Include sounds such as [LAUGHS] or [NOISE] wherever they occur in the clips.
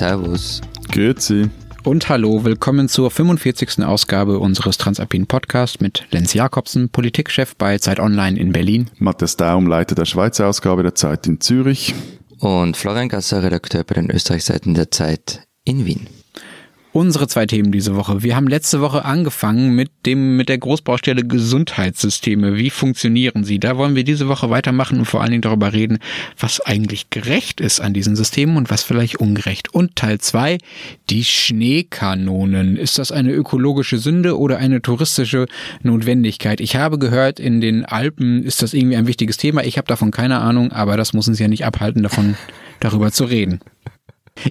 Servus. Grüezi. Und hallo, willkommen zur 45. Ausgabe unseres Transalpinen Podcasts mit Lenz Jakobsen, Politikchef bei Zeit Online in Berlin. Matthias Daum, Leiter der Schweizer Ausgabe der Zeit in Zürich. Und Florian Gasser, Redakteur bei den Österreichseiten der Zeit in Wien. Unsere zwei Themen diese Woche. Wir haben letzte Woche angefangen mit dem, mit der Großbaustelle Gesundheitssysteme. Wie funktionieren sie? Da wollen wir diese Woche weitermachen und vor allen Dingen darüber reden, was eigentlich gerecht ist an diesen Systemen und was vielleicht ungerecht. Und Teil zwei, die Schneekanonen. Ist das eine ökologische Sünde oder eine touristische Notwendigkeit? Ich habe gehört, in den Alpen ist das irgendwie ein wichtiges Thema. Ich habe davon keine Ahnung, aber das muss uns ja nicht abhalten, davon darüber zu reden.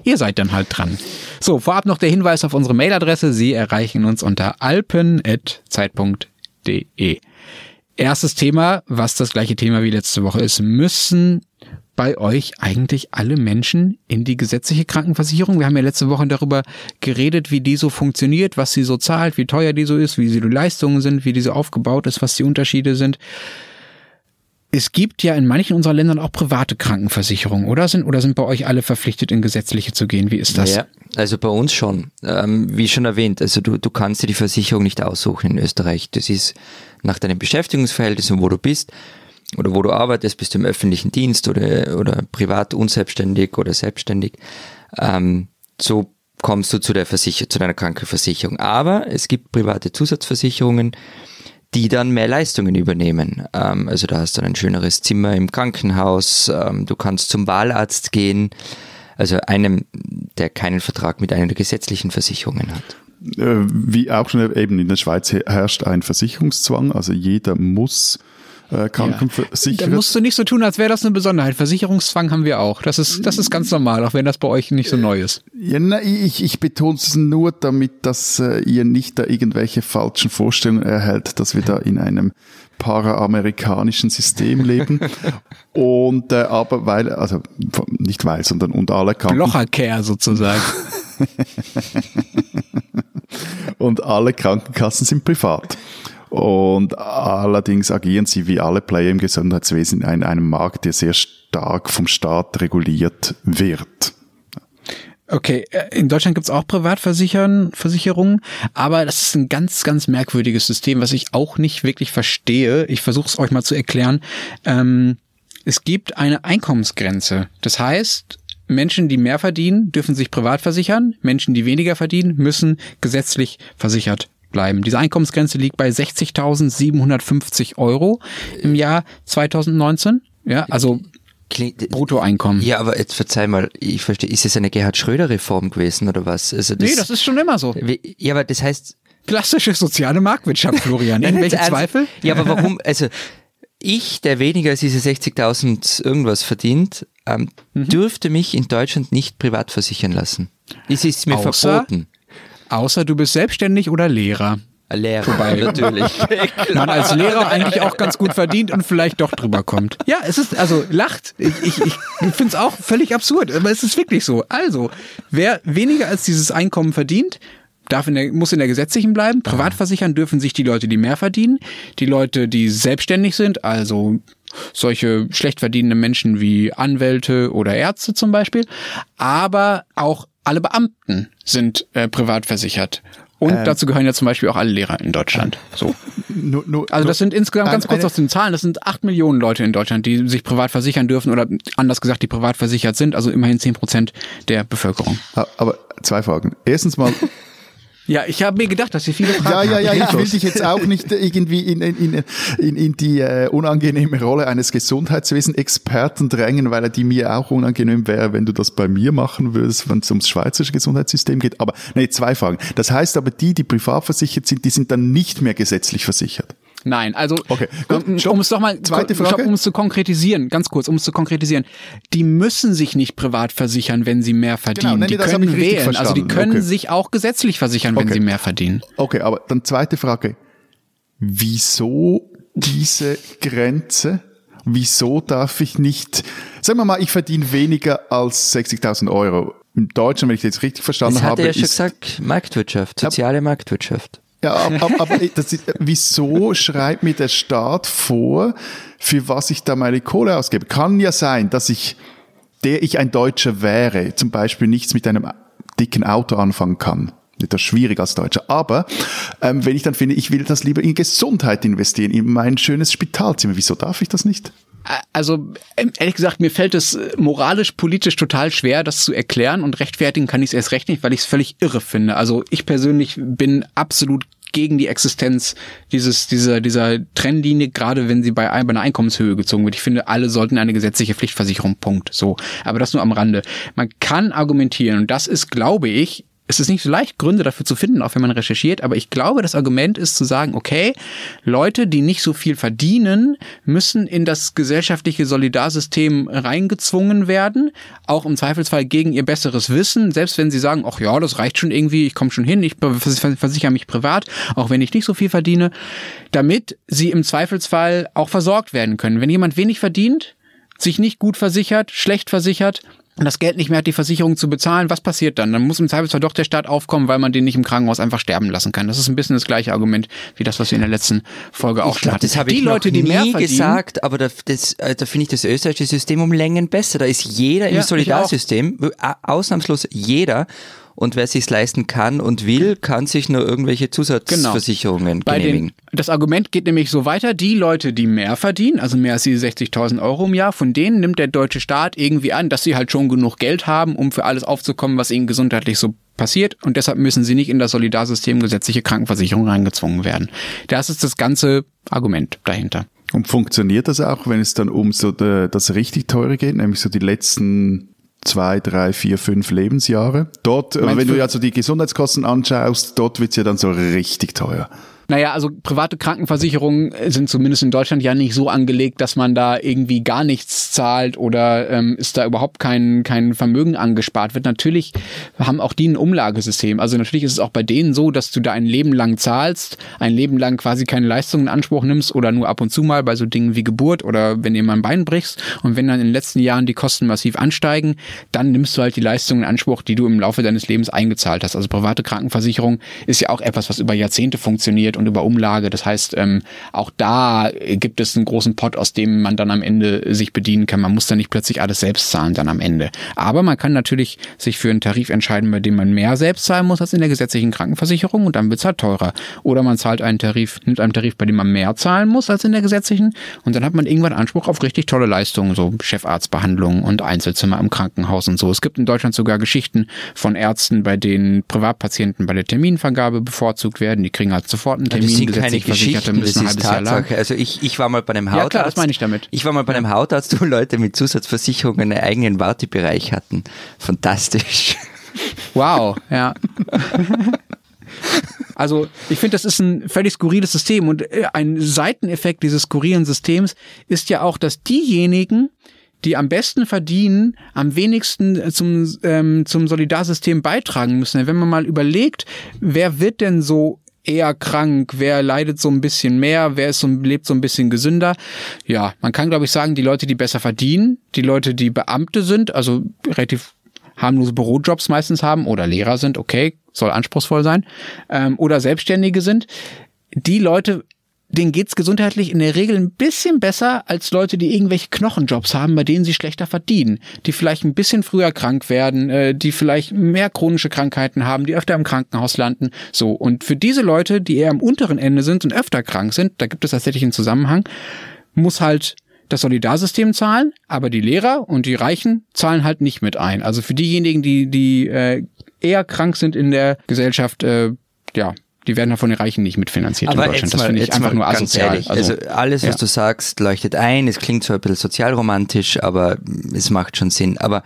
Ihr seid dann halt dran. So, vorab noch der Hinweis auf unsere Mailadresse. Sie erreichen uns unter alpen.zeit.de. Erstes Thema, was das gleiche Thema wie letzte Woche ist. Müssen bei euch eigentlich alle Menschen in die gesetzliche Krankenversicherung? Wir haben ja letzte Woche darüber geredet, wie die so funktioniert, was sie so zahlt, wie teuer die so ist, wie sie die Leistungen sind, wie die so aufgebaut ist, was die Unterschiede sind. Es gibt ja in manchen unserer Ländern auch private Krankenversicherungen, oder sind oder sind bei euch alle verpflichtet, in gesetzliche zu gehen? Wie ist das? Ja, also bei uns schon. Ähm, wie schon erwähnt, also du, du kannst dir die Versicherung nicht aussuchen in Österreich. Das ist nach deinem Beschäftigungsverhältnis und wo du bist oder wo du arbeitest, bist du im öffentlichen Dienst oder, oder privat unselbstständig oder selbstständig. Ähm, so kommst du zu der Versicher zu deiner Krankenversicherung. Aber es gibt private Zusatzversicherungen, die dann mehr Leistungen übernehmen. Ähm, also da hast du ein schöneres Zimmer im Krankenhaus, ähm, du kannst zum Wahlarzt gehen, also einem, der keinen Vertrag mit einer der gesetzlichen Versicherungen hat. Äh, wie auch schon eben in der Schweiz herrscht ein Versicherungszwang, also jeder muss äh, Krankenversicherer. Ja. Da musst du nicht so tun, als wäre das eine Besonderheit. Versicherungszwang haben wir auch. Das ist, das ist ganz normal, auch wenn das bei euch nicht so neu ist. Ja, na, ich, ich betone es nur, damit, dass äh, ihr nicht da irgendwelche falschen Vorstellungen erhält, dass wir da in einem paraamerikanischen System leben. [LAUGHS] und äh, aber weil, also nicht weil, sondern und alle Kranken... Blochercare sozusagen. [LAUGHS] und alle Krankenkassen sind privat. Und allerdings agieren sie wie alle Player im Gesundheitswesen in einem Markt, der sehr stark vom Staat reguliert wird. Okay, äh, in Deutschland gibt's auch Privatversicherungen, aber das ist ein ganz, ganz merkwürdiges System, was ich auch nicht wirklich verstehe. Ich versuche es euch mal zu erklären. Ähm, es gibt eine Einkommensgrenze. Das heißt, Menschen, die mehr verdienen, dürfen sich privat versichern. Menschen, die weniger verdienen, müssen gesetzlich versichert bleiben. Diese Einkommensgrenze liegt bei 60.750 Euro im Jahr 2019. Ja, also Bruttoeinkommen. Ja, aber jetzt verzeih mal, ich verstehe, ist es eine Gerhard Schröder-Reform gewesen oder was? Also das, nee, das ist schon immer so. Ja, aber das heißt. Klassische soziale Marktwirtschaft, Florian. [LAUGHS] Irgendwelche Zweifel? Ja, aber warum, also ich, der weniger als diese 60.000 irgendwas verdient, ähm, mhm. dürfte mich in Deutschland nicht privat versichern lassen. Es ist mir Außer, verboten. Außer du bist selbstständig oder Lehrer. Lehrer, Wobei [LAUGHS] natürlich. [LAUGHS] man als Lehrer eigentlich auch ganz gut verdient und vielleicht doch drüber kommt. Ja, es ist, also lacht. Ich, ich, ich finde es auch völlig absurd, aber es ist wirklich so. Also, wer weniger als dieses Einkommen verdient, darf in der, muss in der gesetzlichen bleiben. Privat versichern dürfen sich die Leute, die mehr verdienen. Die Leute, die selbstständig sind, also solche schlecht verdienende Menschen wie Anwälte oder Ärzte zum Beispiel. Aber auch alle Beamten sind äh, privat versichert. Und ähm, dazu gehören ja zum Beispiel auch alle Lehrer in Deutschland. So. [LAUGHS] Nur, nur, also das sind insgesamt ganz kurz aus den Zahlen, das sind acht Millionen Leute in Deutschland, die sich privat versichern dürfen oder anders gesagt, die privat versichert sind, also immerhin zehn Prozent der Bevölkerung. Aber zwei Fragen. Erstens mal, [LAUGHS] ja, ich habe mir gedacht, dass Sie viele Fragen Ja, ja, ja, ich will dich jetzt auch nicht irgendwie in, in, in, in die äh, unangenehme Rolle eines Gesundheitswesen-Experten drängen, weil er die mir auch unangenehm wäre, wenn du das bei mir machen würdest, wenn es ums schweizerische Gesundheitssystem geht. Aber nee, zwei Fragen. Das heißt aber, die, die privat versichert sind, die sind dann nicht mehr gesetzlich versichert. Nein, also okay, gut, um es doch mal Zweite Frage. Stopp, um es zu konkretisieren, ganz kurz, um es zu konkretisieren. Die müssen sich nicht privat versichern, wenn sie mehr verdienen. Genau, die können wählen, also die können okay. sich auch gesetzlich versichern, wenn okay. sie mehr verdienen. Okay, aber dann zweite Frage. Wieso diese Grenze? Wieso darf ich nicht, sagen wir mal, ich verdiene weniger als 60.000 Euro. In Deutschland, wenn ich das jetzt richtig verstanden das habe, hat er ja schon gesagt, Marktwirtschaft, soziale Marktwirtschaft. Ja, aber, aber ist, wieso schreibt mir der Staat vor, für was ich da meine Kohle ausgebe? Kann ja sein, dass ich der ich ein Deutscher wäre, zum Beispiel nichts mit einem dicken Auto anfangen kann. Das ist schwierig als Deutscher. Aber ähm, wenn ich dann finde, ich will das lieber in Gesundheit investieren, in mein schönes Spitalzimmer, wieso darf ich das nicht? Also ähm, ehrlich gesagt, mir fällt es äh, moralisch, politisch total schwer, das zu erklären und rechtfertigen kann ich es erst recht nicht, weil ich es völlig irre finde. Also ich persönlich bin absolut gegen die Existenz dieses, dieser, dieser Trennlinie, gerade wenn sie bei, bei einer Einkommenshöhe gezogen wird. Ich finde, alle sollten eine gesetzliche Pflichtversicherung, Punkt. So. Aber das nur am Rande. Man kann argumentieren, und das ist, glaube ich, es ist nicht so leicht, Gründe dafür zu finden, auch wenn man recherchiert, aber ich glaube, das Argument ist zu sagen, okay, Leute, die nicht so viel verdienen, müssen in das gesellschaftliche Solidarsystem reingezwungen werden, auch im Zweifelsfall gegen ihr besseres Wissen, selbst wenn sie sagen, ach ja, das reicht schon irgendwie, ich komme schon hin, ich versichere mich privat, auch wenn ich nicht so viel verdiene, damit sie im Zweifelsfall auch versorgt werden können. Wenn jemand wenig verdient, sich nicht gut versichert, schlecht versichert, und das Geld nicht mehr hat, die Versicherung zu bezahlen, was passiert dann? Dann muss im Zweifelsfall doch der Staat aufkommen, weil man den nicht im Krankenhaus einfach sterben lassen kann. Das ist ein bisschen das gleiche Argument wie das, was wir in der letzten Folge auch schon hatten. Das habe ich die Leute, die mehr verdienen, gesagt, aber da, das, äh, da finde ich das österreichische System um Längen besser. Da ist jeder im ja, Solidarsystem, ausnahmslos jeder. Und wer sich leisten kann und will, kann sich nur irgendwelche Zusatzversicherungen genau. genehmigen. Den, das Argument geht nämlich so weiter, die Leute, die mehr verdienen, also mehr als die 60.000 Euro im Jahr, von denen nimmt der deutsche Staat irgendwie an, dass sie halt schon genug Geld haben, um für alles aufzukommen, was ihnen gesundheitlich so passiert und deshalb müssen sie nicht in das Solidarsystem gesetzliche Krankenversicherung reingezwungen werden. Das ist das ganze Argument dahinter. Und funktioniert das auch, wenn es dann um so das richtig teure geht, nämlich so die letzten zwei, drei, vier, fünf Lebensjahre. Dort, Meinst wenn du also die Gesundheitskosten anschaust, dort wird's ja dann so richtig teuer. Naja, also private Krankenversicherungen sind zumindest in Deutschland ja nicht so angelegt, dass man da irgendwie gar nichts zahlt oder ähm, ist da überhaupt kein, kein Vermögen angespart wird. Natürlich haben auch die ein Umlagesystem. Also natürlich ist es auch bei denen so, dass du da ein Leben lang zahlst, ein Leben lang quasi keine Leistungen in Anspruch nimmst oder nur ab und zu mal bei so Dingen wie Geburt oder wenn dir mal ein Bein brichst. Und wenn dann in den letzten Jahren die Kosten massiv ansteigen, dann nimmst du halt die Leistungen in Anspruch, die du im Laufe deines Lebens eingezahlt hast. Also private Krankenversicherung ist ja auch etwas, was über Jahrzehnte funktioniert und über Umlage. Das heißt, ähm, auch da gibt es einen großen Pot, aus dem man dann am Ende sich bedienen kann. Man muss da nicht plötzlich alles selbst zahlen dann am Ende. Aber man kann natürlich sich für einen Tarif entscheiden, bei dem man mehr selbst zahlen muss als in der gesetzlichen Krankenversicherung und dann wird es halt teurer. Oder man zahlt einen Tarif, nimmt einen Tarif, bei dem man mehr zahlen muss als in der gesetzlichen und dann hat man irgendwann Anspruch auf richtig tolle Leistungen, so Chefarztbehandlung und Einzelzimmer im Krankenhaus und so. Es gibt in Deutschland sogar Geschichten von Ärzten, bei denen Privatpatienten bei der Terminvergabe bevorzugt werden. Die kriegen halt sofort einen Termin. Das sind keine Geschichten, das ist Tatsache. Also ich, ich war mal bei einem Hautarzt. Ja, klar, das meine ich damit. Ich war mal bei einem Hautarzt, wo Leute mit Zusatzversicherung einen eigenen Wartebereich hatten. Fantastisch. Wow, ja. [LAUGHS] Also ich finde, das ist ein völlig skurriles System und äh, ein Seiteneffekt dieses skurrilen Systems ist ja auch, dass diejenigen, die am besten verdienen, am wenigsten zum, ähm, zum Solidarsystem beitragen müssen. Wenn man mal überlegt, wer wird denn so eher krank, wer leidet so ein bisschen mehr, wer ist so, lebt so ein bisschen gesünder. Ja, man kann glaube ich sagen, die Leute, die besser verdienen, die Leute, die Beamte sind, also relativ harmlose Bürojobs meistens haben oder Lehrer sind, okay, soll anspruchsvoll sein, ähm, oder Selbstständige sind, die Leute denen geht's gesundheitlich in der Regel ein bisschen besser als Leute, die irgendwelche Knochenjobs haben, bei denen sie schlechter verdienen, die vielleicht ein bisschen früher krank werden, äh, die vielleicht mehr chronische Krankheiten haben, die öfter im Krankenhaus landen. So und für diese Leute, die eher am unteren Ende sind und öfter krank sind, da gibt es tatsächlich einen Zusammenhang, muss halt das Solidarsystem zahlen, aber die Lehrer und die Reichen zahlen halt nicht mit ein. Also für diejenigen, die die äh, eher krank sind in der Gesellschaft, äh, ja, die werden ja von den Reichen nicht mitfinanziert Aber in Deutschland. Das finde ich einfach nur asozial. Ehrlich, also, also, alles, was ja. du sagst, leuchtet ein. Es klingt zwar ein bisschen sozialromantisch, aber es macht schon Sinn. Aber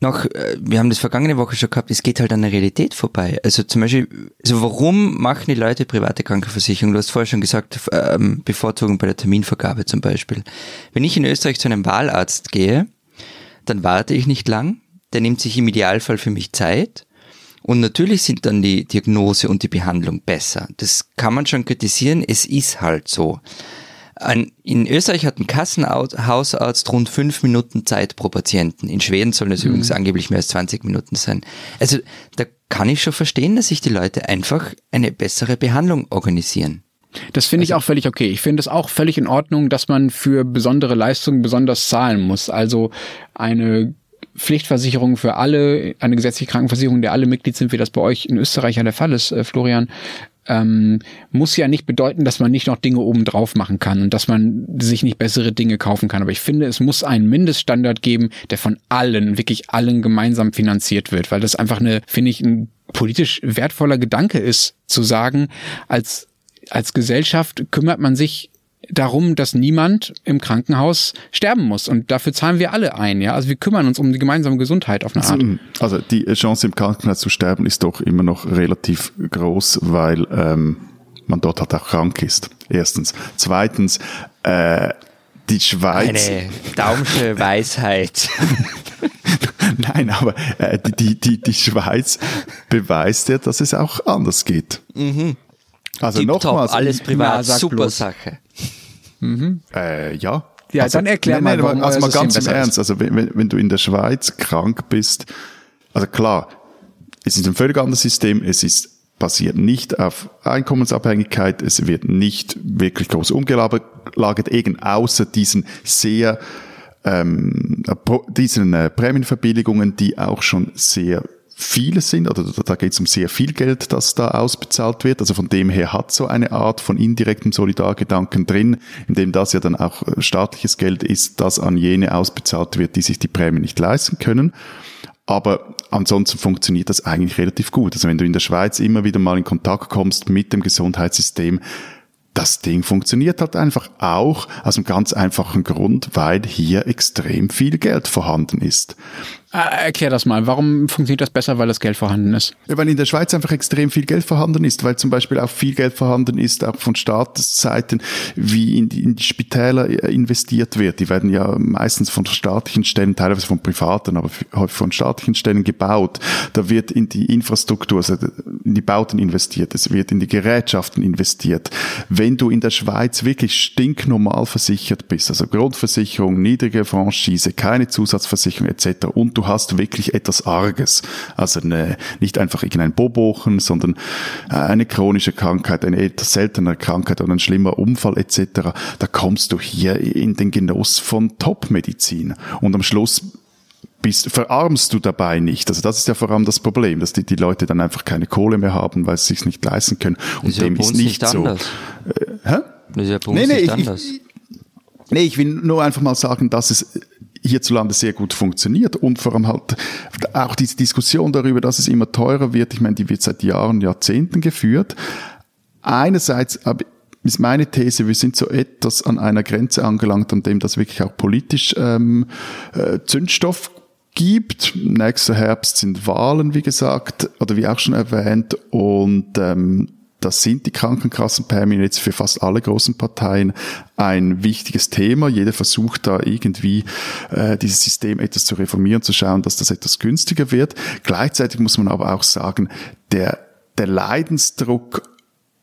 noch, äh, wir haben das vergangene Woche schon gehabt, es geht halt an der Realität vorbei. Also zum Beispiel, also warum machen die Leute private Krankenversicherung? Du hast vorher schon gesagt, ähm, Bevorzugung bei der Terminvergabe zum Beispiel. Wenn ich in Österreich zu einem Wahlarzt gehe, dann warte ich nicht lang. Der nimmt sich im Idealfall für mich Zeit und natürlich sind dann die Diagnose und die Behandlung besser. Das kann man schon kritisieren, es ist halt so. In Österreich hat ein Kassenhausarzt rund fünf Minuten Zeit pro Patienten. In Schweden sollen es mhm. übrigens angeblich mehr als 20 Minuten sein. Also da kann ich schon verstehen, dass sich die Leute einfach eine bessere Behandlung organisieren. Das finde ich also, auch völlig okay. Ich finde es auch völlig in Ordnung, dass man für besondere Leistungen besonders zahlen muss. Also eine Pflichtversicherung für alle, eine gesetzliche Krankenversicherung, der alle Mitglied sind, wie das bei euch in Österreich ja der Fall ist, äh, Florian, ähm, muss ja nicht bedeuten, dass man nicht noch Dinge obendrauf machen kann und dass man sich nicht bessere Dinge kaufen kann. Aber ich finde, es muss einen Mindeststandard geben, der von allen, wirklich allen gemeinsam finanziert wird, weil das einfach eine, finde ich, ein politisch wertvoller Gedanke ist, zu sagen, als, als Gesellschaft kümmert man sich darum, dass niemand im Krankenhaus sterben muss. Und dafür zahlen wir alle ein. Ja, also wir kümmern uns um die gemeinsame Gesundheit auf eine Art. Also die Chance im Krankenhaus zu sterben ist doch immer noch relativ groß, weil ähm, man dort halt auch krank ist. Erstens. Zweitens, äh, die Schweiz. Eine Daumsche Weisheit. [LAUGHS] Nein, aber äh, die, die, die Schweiz beweist ja, dass es auch anders geht. Mhm. Also nochmals. Alles privat, ja, super bloß. Sache. Mhm. Äh, ja. Ja, also, dann erklär nein, mal, nein, also mal ganz im Ernst. Also wenn, wenn du in der Schweiz krank bist, also klar, es ist ein völlig anderes System. Es ist basiert nicht auf Einkommensabhängigkeit. Es wird nicht wirklich groß umgelagert, eben außer diesen sehr ähm, diesen äh, Prämienverbilligungen, die auch schon sehr viele sind, oder da geht es um sehr viel Geld, das da ausbezahlt wird. Also von dem her hat so eine Art von indirektem Solidargedanken drin, in dem das ja dann auch äh, staatliches Geld ist, das an jene ausbezahlt wird, die sich die Prämie nicht leisten können. Aber ansonsten funktioniert das eigentlich relativ gut. Also wenn du in der Schweiz immer wieder mal in Kontakt kommst mit dem Gesundheitssystem, das Ding funktioniert halt einfach auch aus einem ganz einfachen Grund, weil hier extrem viel Geld vorhanden ist. Äh, erklär das mal. Warum funktioniert das besser, weil das Geld vorhanden ist? Ja, weil in der Schweiz einfach extrem viel Geld vorhanden ist, weil zum Beispiel auch viel Geld vorhanden ist, auch von Staatsseiten, wie in die, in die Spitäler äh, investiert wird. Die werden ja meistens von staatlichen Stellen, teilweise von privaten, aber häufig von staatlichen Stellen gebaut. Da wird in die Infrastruktur, also in die Bauten investiert, es wird in die Gerätschaften investiert. Wenn du in der Schweiz wirklich stinknormal versichert bist, also Grundversicherung, niedrige Franchise, keine Zusatzversicherung etc. und du hast wirklich etwas Arges. Also eine, nicht einfach irgendein Bobochen, sondern äh, eine chronische Krankheit, eine etwas seltenere Krankheit oder ein schlimmer Unfall etc. Da kommst du hier in den Genuss von Top-Medizin. Und am Schluss bist, verarmst du dabei nicht. Also das ist ja vor allem das Problem, dass die, die Leute dann einfach keine Kohle mehr haben, weil sie sich nicht leisten können. Und ist dem ja ist nicht, nicht so. Äh, hä? Ist ja bei uns nee, nee, nicht ich, anders. Ich, nee, ich will nur einfach mal sagen, dass es hierzulande sehr gut funktioniert und vor allem halt auch diese Diskussion darüber, dass es immer teurer wird, ich meine, die wird seit Jahren, Jahrzehnten geführt. Einerseits ist meine These, wir sind so etwas an einer Grenze angelangt, an dem das wirklich auch politisch ähm, äh, Zündstoff gibt. Nächster Herbst sind Wahlen, wie gesagt, oder wie auch schon erwähnt, und ähm, das sind die Krankenkassenprämien jetzt für fast alle großen Parteien ein wichtiges Thema. Jeder versucht da irgendwie äh, dieses System etwas zu reformieren, zu schauen, dass das etwas günstiger wird. Gleichzeitig muss man aber auch sagen, der, der Leidensdruck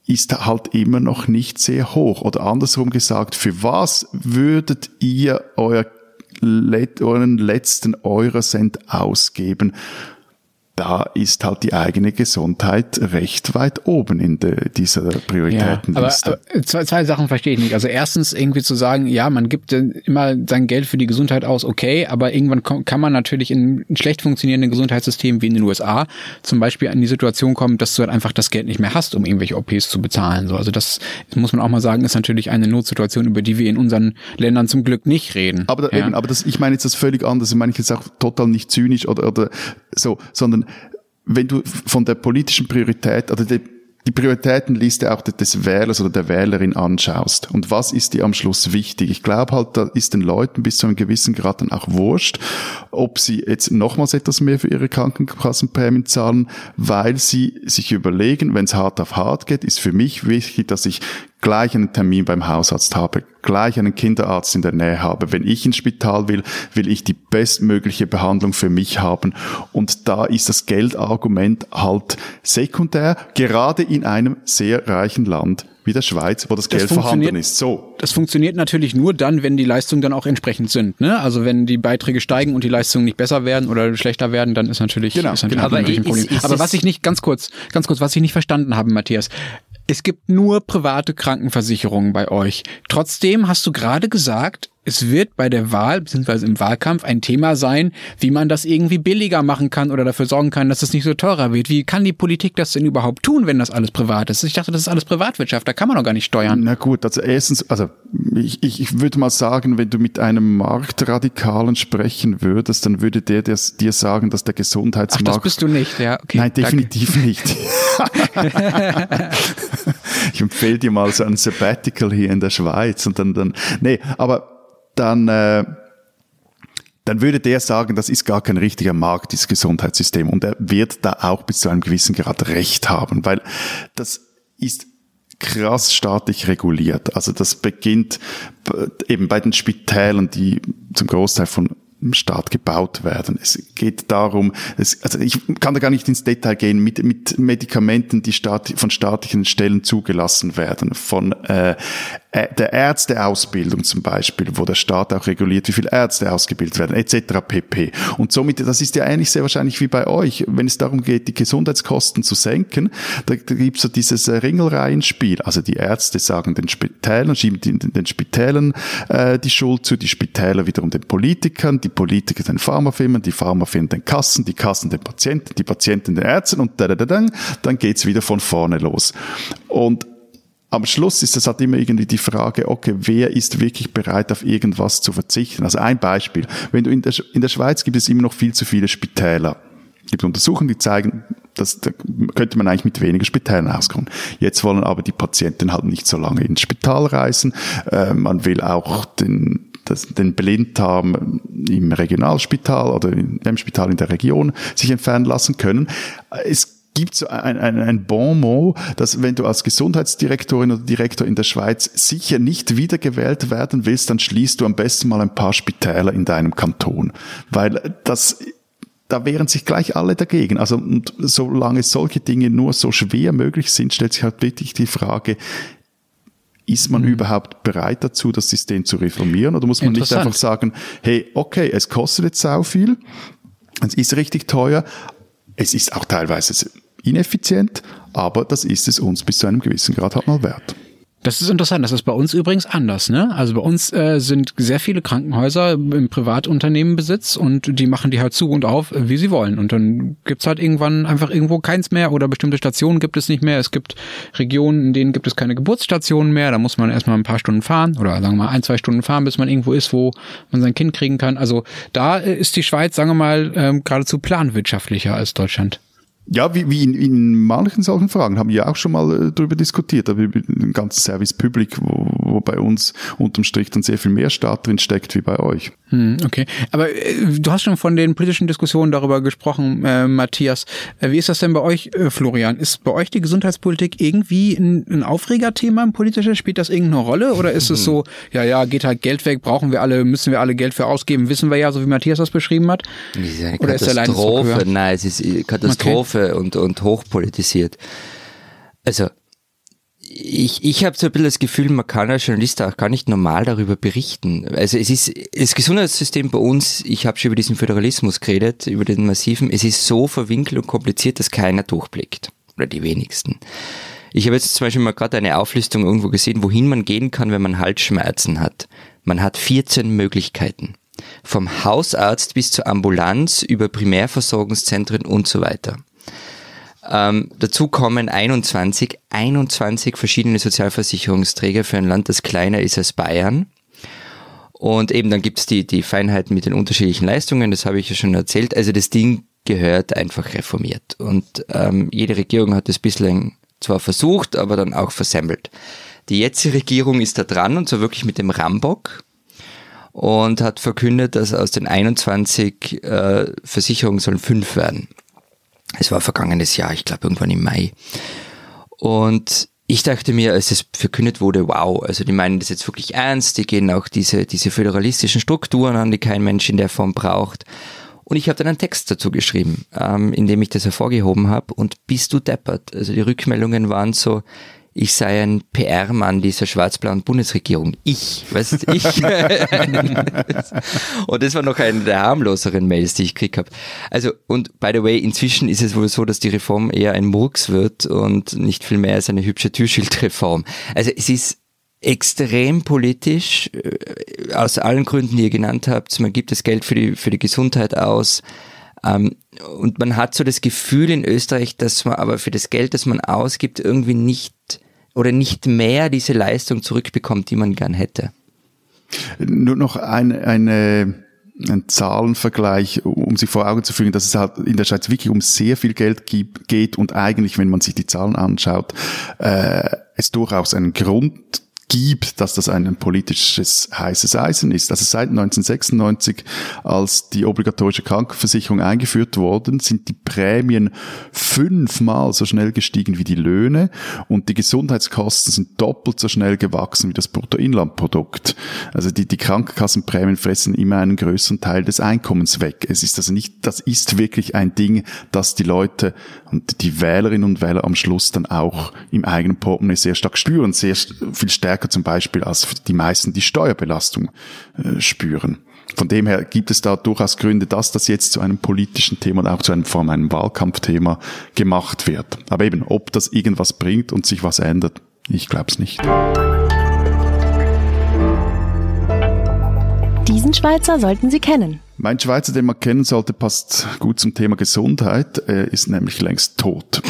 ist halt immer noch nicht sehr hoch. Oder andersrum gesagt, für was würdet ihr euer, euren letzten Eurocent ausgeben? Da ist halt die eigene Gesundheit recht weit oben in de, dieser Prioritätenliste. Ja, aber, aber zwei, zwei Sachen verstehe ich nicht. Also erstens irgendwie zu sagen, ja, man gibt immer sein Geld für die Gesundheit aus, okay, aber irgendwann kann man natürlich in ein schlecht funktionierenden Gesundheitssystem wie in den USA zum Beispiel an die Situation kommen, dass du halt einfach das Geld nicht mehr hast, um irgendwelche OPs zu bezahlen. So, also das muss man auch mal sagen, ist natürlich eine Notsituation, über die wir in unseren Ländern zum Glück nicht reden. Aber, da, ja? eben, aber das, ich meine jetzt das völlig anders. Ich meine ich jetzt auch total nicht zynisch oder, oder so, sondern wenn du von der politischen Priorität, oder die, die Prioritätenliste auch des Wählers oder der Wählerin anschaust. Und was ist dir am Schluss wichtig? Ich glaube halt, da ist den Leuten bis zu einem gewissen Grad dann auch wurscht, ob sie jetzt nochmals etwas mehr für ihre Krankenkassenprämien zahlen, weil sie sich überlegen, wenn es hart auf hart geht, ist für mich wichtig, dass ich gleich einen Termin beim Hausarzt habe, gleich einen Kinderarzt in der Nähe habe. Wenn ich ins Spital will, will ich die bestmögliche Behandlung für mich haben. Und da ist das Geldargument halt sekundär, gerade in einem sehr reichen Land wie der Schweiz, wo das, das Geld vorhanden ist. So. Das funktioniert natürlich nur dann, wenn die Leistungen dann auch entsprechend sind. Ne? Also wenn die Beiträge steigen und die Leistungen nicht besser werden oder schlechter werden, dann ist natürlich, genau, ist natürlich, genau. ein Problem. Ist, ist, Aber was ich nicht, ganz kurz, ganz kurz, was ich nicht verstanden habe, Matthias, es gibt nur private Krankenversicherungen bei euch. Trotzdem hast du gerade gesagt, es wird bei der Wahl beziehungsweise im Wahlkampf ein Thema sein, wie man das irgendwie billiger machen kann oder dafür sorgen kann, dass es nicht so teurer wird. Wie kann die Politik das denn überhaupt tun, wenn das alles privat ist? Ich dachte, das ist alles Privatwirtschaft, da kann man doch gar nicht steuern. Na gut, also erstens, also ich, ich, ich würde mal sagen, wenn du mit einem Marktradikalen sprechen würdest, dann würde der, der dir sagen, dass der Gesundheitsmarkt... Ach, das bist du nicht, ja. Okay, Nein, definitiv danke. nicht. [LAUGHS] ich empfehle dir mal so ein Sabbatical hier in der Schweiz und dann, dann, nee, aber dann, äh, dann würde der sagen, das ist gar kein richtiger Markt, dieses Gesundheitssystem. Und er wird da auch bis zu einem gewissen Grad recht haben, weil das ist krass staatlich reguliert. Also das beginnt eben bei den Spitälern, die zum Großteil von Staat gebaut werden. Es geht darum, es, also ich kann da gar nicht ins Detail gehen, mit, mit Medikamenten, die staat, von staatlichen Stellen zugelassen werden, von äh, der Ärzteausbildung zum Beispiel, wo der Staat auch reguliert, wie viele Ärzte ausgebildet werden, etc. pp. Und somit, das ist ja eigentlich sehr wahrscheinlich wie bei euch, wenn es darum geht, die Gesundheitskosten zu senken, da, da gibt es so dieses äh, Ringelreihenspiel. Also die Ärzte sagen den Spitälern, schieben den, den Spitälern äh, die Schuld zu, die Spitäler wiederum den Politikern, die Politiker den Pharmafirmen, die Pharmafirmen den Kassen, die Kassen den Patienten, die Patienten den Ärzten und da, da, da, da, dann geht's wieder von vorne los. Und am Schluss ist es halt immer irgendwie die Frage, okay, wer ist wirklich bereit, auf irgendwas zu verzichten? Also ein Beispiel. Wenn du in der, in der Schweiz gibt es immer noch viel zu viele Spitäler. Es gibt Untersuchungen, die zeigen, dass da könnte man eigentlich mit weniger Spitälern auskommen. Jetzt wollen aber die Patienten halt nicht so lange ins Spital reisen. Äh, man will auch den das, den Blinddarm im Regionalspital oder im Spital in der Region sich entfernen lassen können. Es gibt so ein, ein, ein Bon mot, dass wenn du als Gesundheitsdirektorin oder Direktor in der Schweiz sicher nicht wiedergewählt werden willst, dann schließt du am besten mal ein paar Spitäler in deinem Kanton. Weil das da wehren sich gleich alle dagegen. Also und solange solche Dinge nur so schwer möglich sind, stellt sich halt wirklich die Frage, ist man mhm. überhaupt bereit dazu, das System zu reformieren? Oder muss man nicht einfach sagen, hey, okay, es kostet jetzt sau viel, es ist richtig teuer, es ist auch teilweise ineffizient, aber das ist es uns bis zu einem gewissen Grad halt mal wert. Das ist interessant. Das ist bei uns übrigens anders. Ne? Also bei uns äh, sind sehr viele Krankenhäuser im Privatunternehmenbesitz und die machen die halt zu und auf, wie sie wollen. Und dann gibt's halt irgendwann einfach irgendwo keins mehr oder bestimmte Stationen gibt es nicht mehr. Es gibt Regionen, in denen gibt es keine Geburtsstationen mehr. Da muss man erstmal ein paar Stunden fahren oder sagen wir mal ein, zwei Stunden fahren, bis man irgendwo ist, wo man sein Kind kriegen kann. Also da äh, ist die Schweiz, sagen wir mal, ähm, geradezu planwirtschaftlicher als Deutschland. Ja, wie, wie in, in manchen solchen Fragen haben wir ja auch schon mal äh, darüber diskutiert, aber über den ganzen Service Public, wo, wo bei uns unterm Strich dann sehr viel mehr Staat drin steckt wie bei euch. Hm, okay, aber äh, du hast schon von den politischen Diskussionen darüber gesprochen, äh, Matthias. Äh, wie ist das denn bei euch, äh, Florian? Ist bei euch die Gesundheitspolitik irgendwie ein, ein Aufregerthema im politischen? Spielt das irgendeine Rolle oder ist es so, [LAUGHS] ja, ja, geht halt Geld weg, brauchen wir alle, müssen wir alle Geld für ausgeben, wissen wir ja, so wie Matthias das beschrieben hat? Ist oder Katastrophe. Ist Nein, es ist Katastrophe. Okay und, und hochpolitisiert. Also, ich, ich habe so ein bisschen das Gefühl, man kann als Journalist auch gar nicht normal darüber berichten. Also es ist das Gesundheitssystem bei uns, ich habe schon über diesen Föderalismus geredet, über den massiven, es ist so verwinkelt und kompliziert, dass keiner durchblickt. Oder die wenigsten. Ich habe jetzt zum Beispiel mal gerade eine Auflistung irgendwo gesehen, wohin man gehen kann, wenn man Halsschmerzen hat. Man hat 14 Möglichkeiten. Vom Hausarzt bis zur Ambulanz über Primärversorgungszentren und so weiter. Ähm, dazu kommen 21, 21 verschiedene Sozialversicherungsträger für ein Land, das kleiner ist als Bayern. Und eben dann gibt's die, die Feinheiten mit den unterschiedlichen Leistungen, das habe ich ja schon erzählt. Also das Ding gehört einfach reformiert. Und ähm, jede Regierung hat das bislang zwar versucht, aber dann auch versemmelt. Die jetzige Regierung ist da dran und zwar wirklich mit dem Rambock und hat verkündet, dass aus den 21 äh, Versicherungen sollen fünf werden. Es war vergangenes Jahr, ich glaube irgendwann im Mai. Und ich dachte mir, als es verkündet wurde, wow, also die meinen das jetzt wirklich ernst, die gehen auch diese, diese föderalistischen Strukturen an, die kein Mensch in der Form braucht. Und ich habe dann einen Text dazu geschrieben, ähm, in dem ich das hervorgehoben habe und bist du deppert. Also die Rückmeldungen waren so, ich sei ein PR-Mann dieser schwarz-blauen Bundesregierung. Ich, weißt du, ich. [LAUGHS] und das war noch eine der harmloseren Mails, die ich gekriegt habe. Also, und by the way, inzwischen ist es wohl so, dass die Reform eher ein Murks wird und nicht viel mehr als eine hübsche Türschildreform. Also es ist extrem politisch, äh, aus allen Gründen, die ihr genannt habt. Man gibt das Geld für die, für die Gesundheit aus. Ähm, und man hat so das Gefühl in Österreich, dass man aber für das Geld, das man ausgibt, irgendwie nicht oder nicht mehr diese Leistung zurückbekommt, die man gern hätte. Nur noch eine, eine ein Zahlenvergleich, um sich vor Augen zu führen, dass es halt in der Schweiz wirklich um sehr viel Geld gibt, geht und eigentlich, wenn man sich die Zahlen anschaut, äh, es durchaus einen Grund gibt, dass das ein politisches heißes Eisen ist. Also seit 1996, als die obligatorische Krankenversicherung eingeführt worden, sind die Prämien fünfmal so schnell gestiegen wie die Löhne und die Gesundheitskosten sind doppelt so schnell gewachsen wie das Bruttoinlandprodukt. Also die, die Krankenkassenprämien fressen immer einen größeren Teil des Einkommens weg. Es ist also nicht, das ist wirklich ein Ding, das die Leute und die Wählerinnen und Wähler am Schluss dann auch im eigenen Portemonnaie sehr stark spüren, sehr viel stärker stärker zum Beispiel als die meisten die Steuerbelastung äh, spüren. Von dem her gibt es da durchaus Gründe, dass das jetzt zu einem politischen Thema und auch zu einem, vor allem einem Wahlkampfthema gemacht wird. Aber eben, ob das irgendwas bringt und sich was ändert, ich glaube es nicht. Diesen Schweizer sollten Sie kennen. Mein Schweizer, den man kennen sollte, passt gut zum Thema Gesundheit. Er ist nämlich längst tot.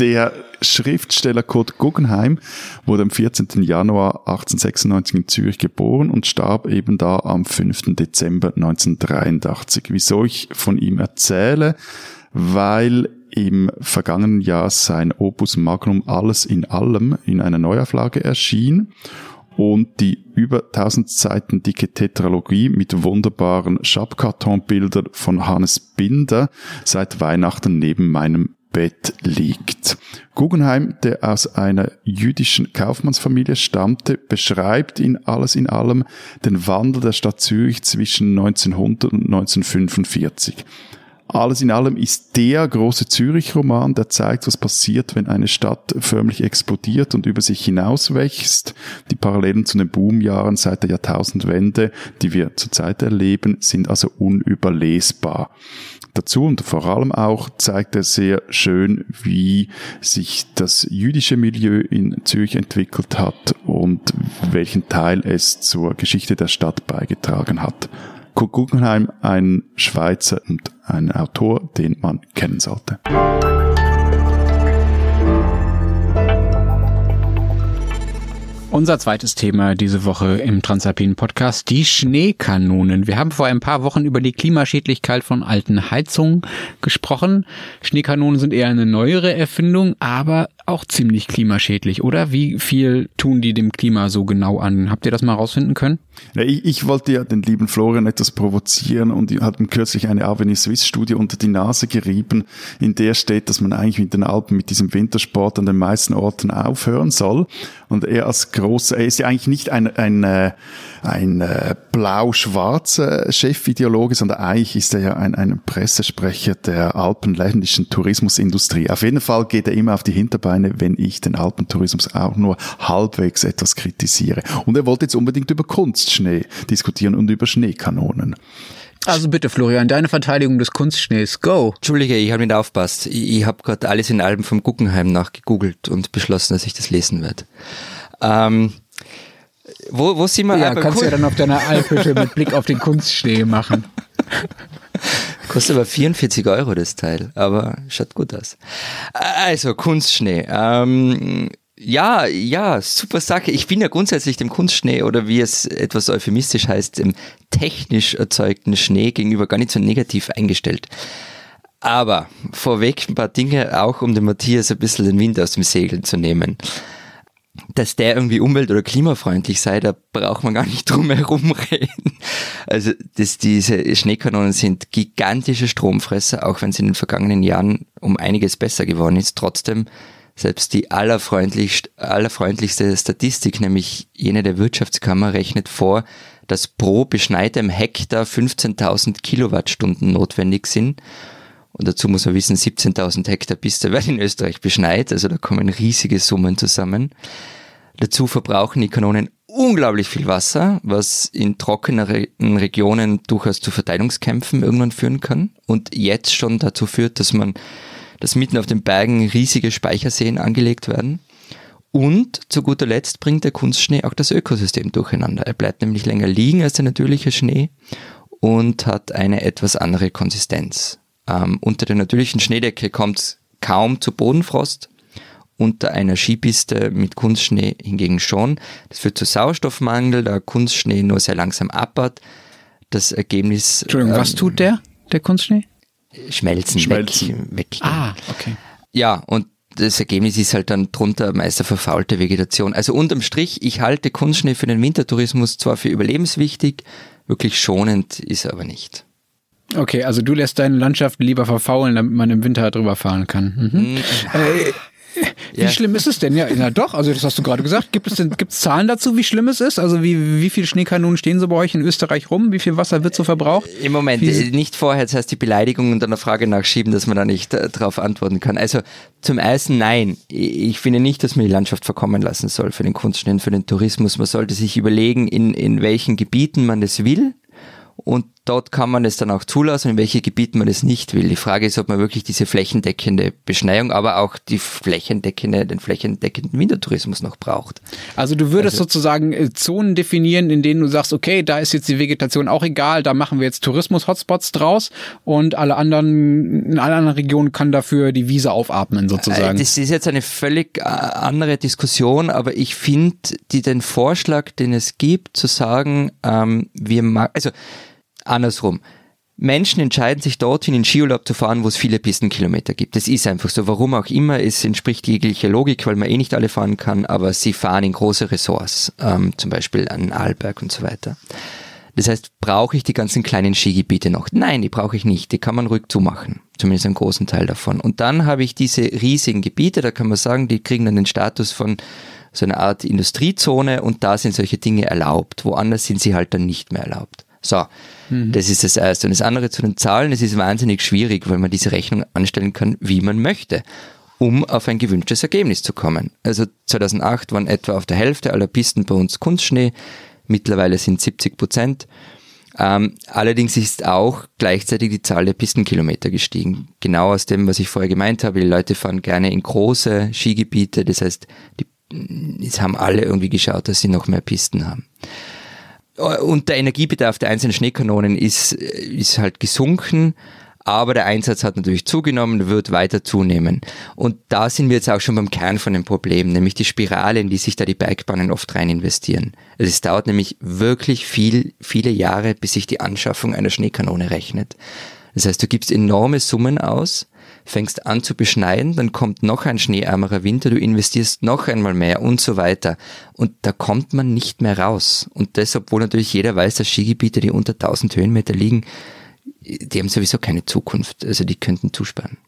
Der Schriftsteller Kurt Guggenheim wurde am 14. Januar 1896 in Zürich geboren und starb eben da am 5. Dezember 1983. Wieso ich von ihm erzähle? Weil im vergangenen Jahr sein Opus Magnum Alles in allem in einer Neuauflage erschien und die über 1000 Seiten dicke Tetralogie mit wunderbaren Schabkartonbildern von Hannes Binder seit Weihnachten neben meinem Bett liegt. Guggenheim, der aus einer jüdischen Kaufmannsfamilie stammte, beschreibt in alles in allem den Wandel der Stadt Zürich zwischen 1900 und 1945. Alles in allem ist der große Zürich-Roman, der zeigt, was passiert, wenn eine Stadt förmlich explodiert und über sich hinauswächst. Die Parallelen zu den Boomjahren seit der Jahrtausendwende, die wir zurzeit erleben, sind also unüberlesbar dazu und vor allem auch zeigt er sehr schön, wie sich das jüdische Milieu in Zürich entwickelt hat und welchen Teil es zur Geschichte der Stadt beigetragen hat. Kurt Guggenheim, ein Schweizer und ein Autor, den man kennen sollte. Unser zweites Thema diese Woche im Transalpinen Podcast, die Schneekanonen. Wir haben vor ein paar Wochen über die Klimaschädlichkeit von alten Heizungen gesprochen. Schneekanonen sind eher eine neuere Erfindung, aber auch ziemlich klimaschädlich, oder? Wie viel tun die dem Klima so genau an? Habt ihr das mal rausfinden können? Ja, ich, ich, wollte ja den lieben Florian etwas provozieren und hat ihm kürzlich eine Avenue Swiss Studie unter die Nase gerieben, in der steht, dass man eigentlich mit den Alpen mit diesem Wintersport an den meisten Orten aufhören soll. Und er als großer, er ist ja eigentlich nicht ein, ein, äh, ein, ein äh, blau-schwarzer Chefideologe, sondern eigentlich ist er ja ein, ein Pressesprecher der alpenländischen Tourismusindustrie. Auf jeden Fall geht er immer auf die Hinterbeine, wenn ich den Alpentourismus auch nur halbwegs etwas kritisiere. Und er wollte jetzt unbedingt über Kunstschnee diskutieren und über Schneekanonen. Also bitte, Florian, deine Verteidigung des Kunstschnees, go. Entschuldige, ich habe nicht aufpasst. Ich, ich habe gerade alles in Alben vom Guggenheim nachgegoogelt und beschlossen, dass ich das lesen werde. Ähm, wo, wo sind wir? Ja, kannst du ja dann auf deiner Alphütte mit [LAUGHS] Blick auf den Kunstschnee machen. [LAUGHS] Kostet aber 44 Euro das Teil, aber schaut gut aus. Also, Kunstschnee. Ähm, ja, ja, super Sache. Ich bin ja grundsätzlich dem Kunstschnee oder wie es etwas euphemistisch heißt, dem technisch erzeugten Schnee gegenüber gar nicht so negativ eingestellt. Aber vorweg ein paar Dinge auch, um dem Matthias ein bisschen den Wind aus dem Segeln zu nehmen. Dass der irgendwie umwelt- oder klimafreundlich sei, da braucht man gar nicht drum herum reden. Also das, diese Schneekanonen sind gigantische Stromfresser, auch wenn es in den vergangenen Jahren um einiges besser geworden ist. Trotzdem selbst die allerfreundlichste, allerfreundlichste Statistik, nämlich jene der Wirtschaftskammer, rechnet vor, dass pro beschneitem Hektar 15.000 Kilowattstunden notwendig sind. Und dazu muss man wissen, 17.000 Hektar Piste werden in Österreich beschneit, also da kommen riesige Summen zusammen. Dazu verbrauchen die Kanonen unglaublich viel Wasser, was in trockeneren Regionen durchaus zu Verteilungskämpfen irgendwann führen kann und jetzt schon dazu führt, dass man dass mitten auf den Bergen riesige Speicherseen angelegt werden. Und zu guter Letzt bringt der Kunstschnee auch das Ökosystem durcheinander. Er bleibt nämlich länger liegen als der natürliche Schnee und hat eine etwas andere Konsistenz. Ähm, unter der natürlichen Schneedecke kommt es kaum zu Bodenfrost, unter einer Skipiste mit Kunstschnee hingegen schon. Das führt zu Sauerstoffmangel, da Kunstschnee nur sehr langsam abbaut. Das Ergebnis. Entschuldigung, ähm, was tut der, der Kunstschnee? Schmelzen, Schmelzen. weg. weg Ah, okay. ja, und das Ergebnis ist halt dann drunter meist eine verfaulte Vegetation. Also unterm Strich, ich halte Kunstschnee für den Wintertourismus zwar für überlebenswichtig, wirklich schonend ist er aber nicht. Okay, also du lässt deine Landschaft lieber verfaulen, damit man im Winter drüber fahren kann. Mhm. Äh, wie Ja. schlimm ist es denn? Ja, na doch, also das hast du gerade gesagt. Gibt es denn gibt's Zahlen dazu, wie schlimm es ist? Also wie, wie viele Schneekanonen stehen so bei euch in Österreich rum? Wie viel Wasser wird so verbraucht? Im Moment, Wie- äh, nicht vorher, das heißt die Beleidigung und dann eine Frage nachschieben, dass man da nicht äh, darauf antworten kann. Also zum ersten nein, ich finde nicht, dass man die Landschaft verkommen lassen soll für den Kunstschnee, für den Tourismus. Man sollte sich überlegen, in, in welchen Gebieten man das will und dort kann man es dann auch zulassen, in welche Gebieten man es nicht will. Die Frage ist, ob man wirklich diese flächendeckende Beschneiung, aber auch die flächendeckende, den flächendeckenden Wintertourismus noch braucht. Also du würdest sozusagen äh, Zonen definieren, in denen du sagst, okay, da ist jetzt die Vegetation auch egal, da machen wir jetzt Tourismus-Hotspots draus und alle anderen, in allen anderen Regionen kann dafür die Wiese aufatmen Äh, sozusagen. Das ist jetzt eine völlig äh, andere Diskussion, aber ich finde den Vorschlag, den es gibt, zu sagen, ähm, wir mag, also andersrum. Menschen entscheiden sich dorthin in Skiurlaub zu fahren, wo es viele Pistenkilometer gibt. Das ist einfach so. Warum auch immer, es entspricht jeglicher Logik, weil man eh nicht alle fahren kann, aber sie fahren in große Ressorts, ähm, zum Beispiel an Arlberg und so weiter. Das heißt, brauche ich die ganzen kleinen Skigebiete noch? Nein, die brauche ich nicht. Die kann man ruhig zumachen. Zumindest einen großen Teil davon. Und dann habe ich diese riesigen Gebiete, da kann man sagen, die kriegen dann den Status von so einer Art Industriezone und da sind solche Dinge erlaubt. Woanders sind sie halt dann nicht mehr erlaubt. So, das ist das Erste. Und das andere zu den Zahlen, es ist wahnsinnig schwierig, weil man diese Rechnung anstellen kann, wie man möchte, um auf ein gewünschtes Ergebnis zu kommen. Also 2008 waren etwa auf der Hälfte aller Pisten bei uns Kunstschnee, mittlerweile sind 70 Prozent. Ähm, allerdings ist auch gleichzeitig die Zahl der Pistenkilometer gestiegen. Genau aus dem, was ich vorher gemeint habe. Die Leute fahren gerne in große Skigebiete. Das heißt, die, es haben alle irgendwie geschaut, dass sie noch mehr Pisten haben. Und der Energiebedarf der einzelnen Schneekanonen ist, ist halt gesunken, aber der Einsatz hat natürlich zugenommen, wird weiter zunehmen. Und da sind wir jetzt auch schon beim Kern von dem Problem, nämlich die Spirale, in die sich da die Bergbahnen oft rein investieren. Also es dauert nämlich wirklich viel, viele Jahre, bis sich die Anschaffung einer Schneekanone rechnet. Das heißt, du gibst enorme Summen aus, fängst an zu beschneiden, dann kommt noch ein schneeärmerer Winter, du investierst noch einmal mehr und so weiter. Und da kommt man nicht mehr raus. Und das, obwohl natürlich jeder weiß, dass Skigebiete, die unter 1000 Höhenmeter liegen, die haben sowieso keine Zukunft. Also die könnten zusperren.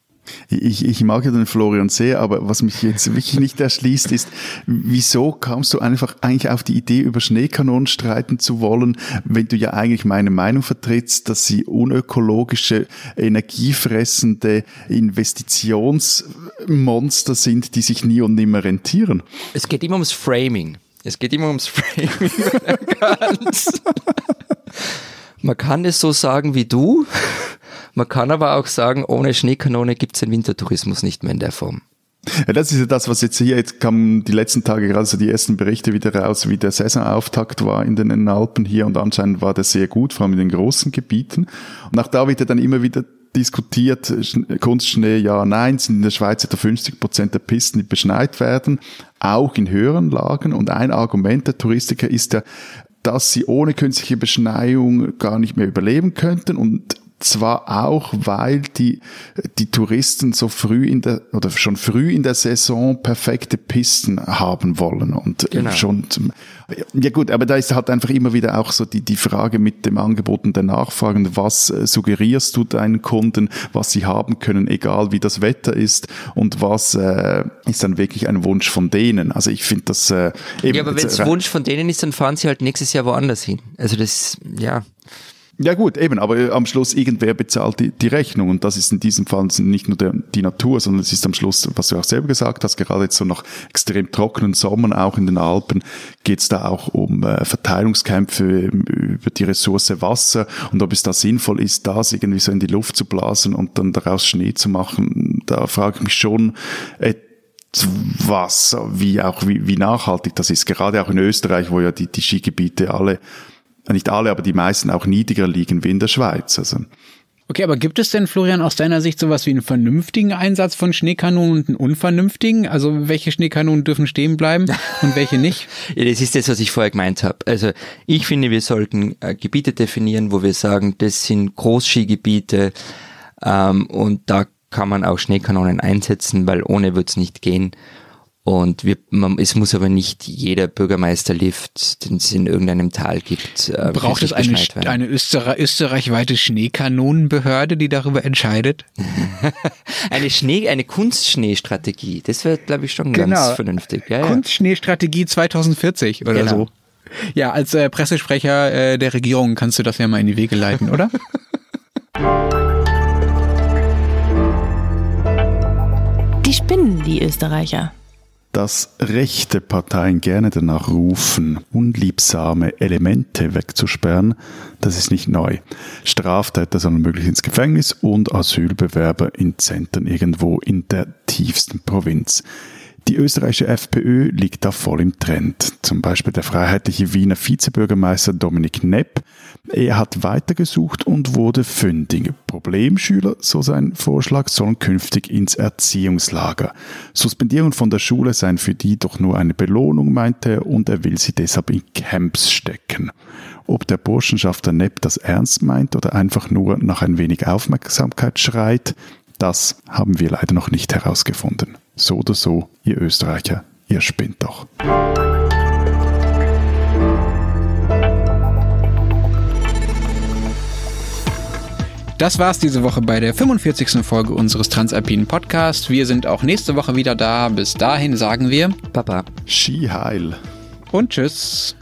Ich, ich mag ja den Florian sehr, aber was mich jetzt wirklich nicht erschließt, ist, wieso kamst du einfach eigentlich auf die Idee, über Schneekanonen streiten zu wollen, wenn du ja eigentlich meine Meinung vertrittst, dass sie unökologische, energiefressende Investitionsmonster sind, die sich nie und nimmer rentieren? Es geht immer ums Framing. Es geht immer ums Framing. [LAUGHS] Man kann es so sagen wie du. [LAUGHS] Man kann aber auch sagen, ohne Schneekanone gibt es den Wintertourismus nicht mehr in der Form. Ja, das ist ja das, was jetzt hier, jetzt kamen die letzten Tage gerade so die ersten Berichte wieder raus, wie der Saisonauftakt war in den Alpen hier und anscheinend war der sehr gut, vor allem in den großen Gebieten. Und auch da wird ja dann immer wieder diskutiert, Sch- Kunstschnee, ja, nein, sind in der Schweiz etwa 50 Prozent der Pisten, die beschneit werden, auch in höheren Lagen. Und ein Argument der Touristiker ist ja, dass sie ohne künstliche Beschneiung gar nicht mehr überleben könnten und zwar auch, weil die, die Touristen so früh in der, oder schon früh in der Saison perfekte Pisten haben wollen und Genau. schon ja gut, aber da ist halt einfach immer wieder auch so die, die Frage mit dem Angebot und der Nachfrage, was äh, suggerierst du deinen Kunden, was sie haben können, egal wie das Wetter ist und was äh, ist dann wirklich ein Wunsch von denen. Also ich finde das äh, eben, Ja, aber wenn es äh, Wunsch von denen ist, dann fahren sie halt nächstes Jahr woanders hin. Also das, ja. Ja gut, eben, aber äh, am Schluss irgendwer bezahlt die, die Rechnung und das ist in diesem Fall nicht nur der, die Natur, sondern es ist am Schluss, was du auch selber gesagt hast, gerade jetzt so nach extrem trockenen Sommern auch in den Alpen geht es da auch um äh, Verteilungskämpfe über die Ressource Wasser und ob es da sinnvoll ist, das irgendwie so in die Luft zu blasen und dann daraus Schnee zu machen, da frage ich mich schon, äh, was, wie auch wie, wie nachhaltig das ist. Gerade auch in Österreich, wo ja die, die Skigebiete alle, nicht alle, aber die meisten auch niedriger liegen wie in der Schweiz. Also Okay, aber gibt es denn, Florian, aus deiner Sicht sowas wie einen vernünftigen Einsatz von Schneekanonen und einen unvernünftigen? Also welche Schneekanonen dürfen stehen bleiben [LAUGHS] und welche nicht? ja, das ist das, was ich vorher gemeint habe. Also ich finde, wir sollten äh, Gebiete definieren, wo wir sagen, das sind Großskigebiete ähm, und da kann man auch Schneekanonen einsetzen, weil ohne wird's nicht gehen. Und wir, man, es muss aber nicht jeder Bürgermeisterlift, den es in irgendeinem Tal gibt. Äh, Braucht es eine, eine Österreich, österreichweite Schneekanonenbehörde, die darüber entscheidet? [LAUGHS] eine Schnee, eine Kunstschneestrategie. Das wäre, glaube ich, schon genau. ganz vernünftig. Ja, Kunstschneestrategie 2040 oder genau. so. Ja, als äh, Pressesprecher äh, der Regierung kannst du das ja mal in die Wege leiten, oder? [LAUGHS] Die spinnen, die Österreicher dass rechte Parteien gerne danach rufen, unliebsame Elemente wegzusperren, das ist nicht neu. Straftäter sollen möglich ins Gefängnis und Asylbewerber in Zentren irgendwo in der tiefsten Provinz. Die österreichische FPÖ liegt da voll im Trend. Zum Beispiel der freiheitliche Wiener Vizebürgermeister Dominik Nepp. Er hat weitergesucht und wurde fündig. Problemschüler, so sein Vorschlag, sollen künftig ins Erziehungslager. Suspendierung von der Schule seien für die doch nur eine Belohnung, meinte er, und er will sie deshalb in Camps stecken. Ob der Burschenschafter Nepp das ernst meint oder einfach nur nach ein wenig Aufmerksamkeit schreit, das haben wir leider noch nicht herausgefunden. So oder so, ihr Österreicher, ihr spinnt doch. Das war's diese Woche bei der 45. Folge unseres Transalpinen Podcasts. Wir sind auch nächste Woche wieder da. Bis dahin sagen wir Papa. Ski heil. Und tschüss.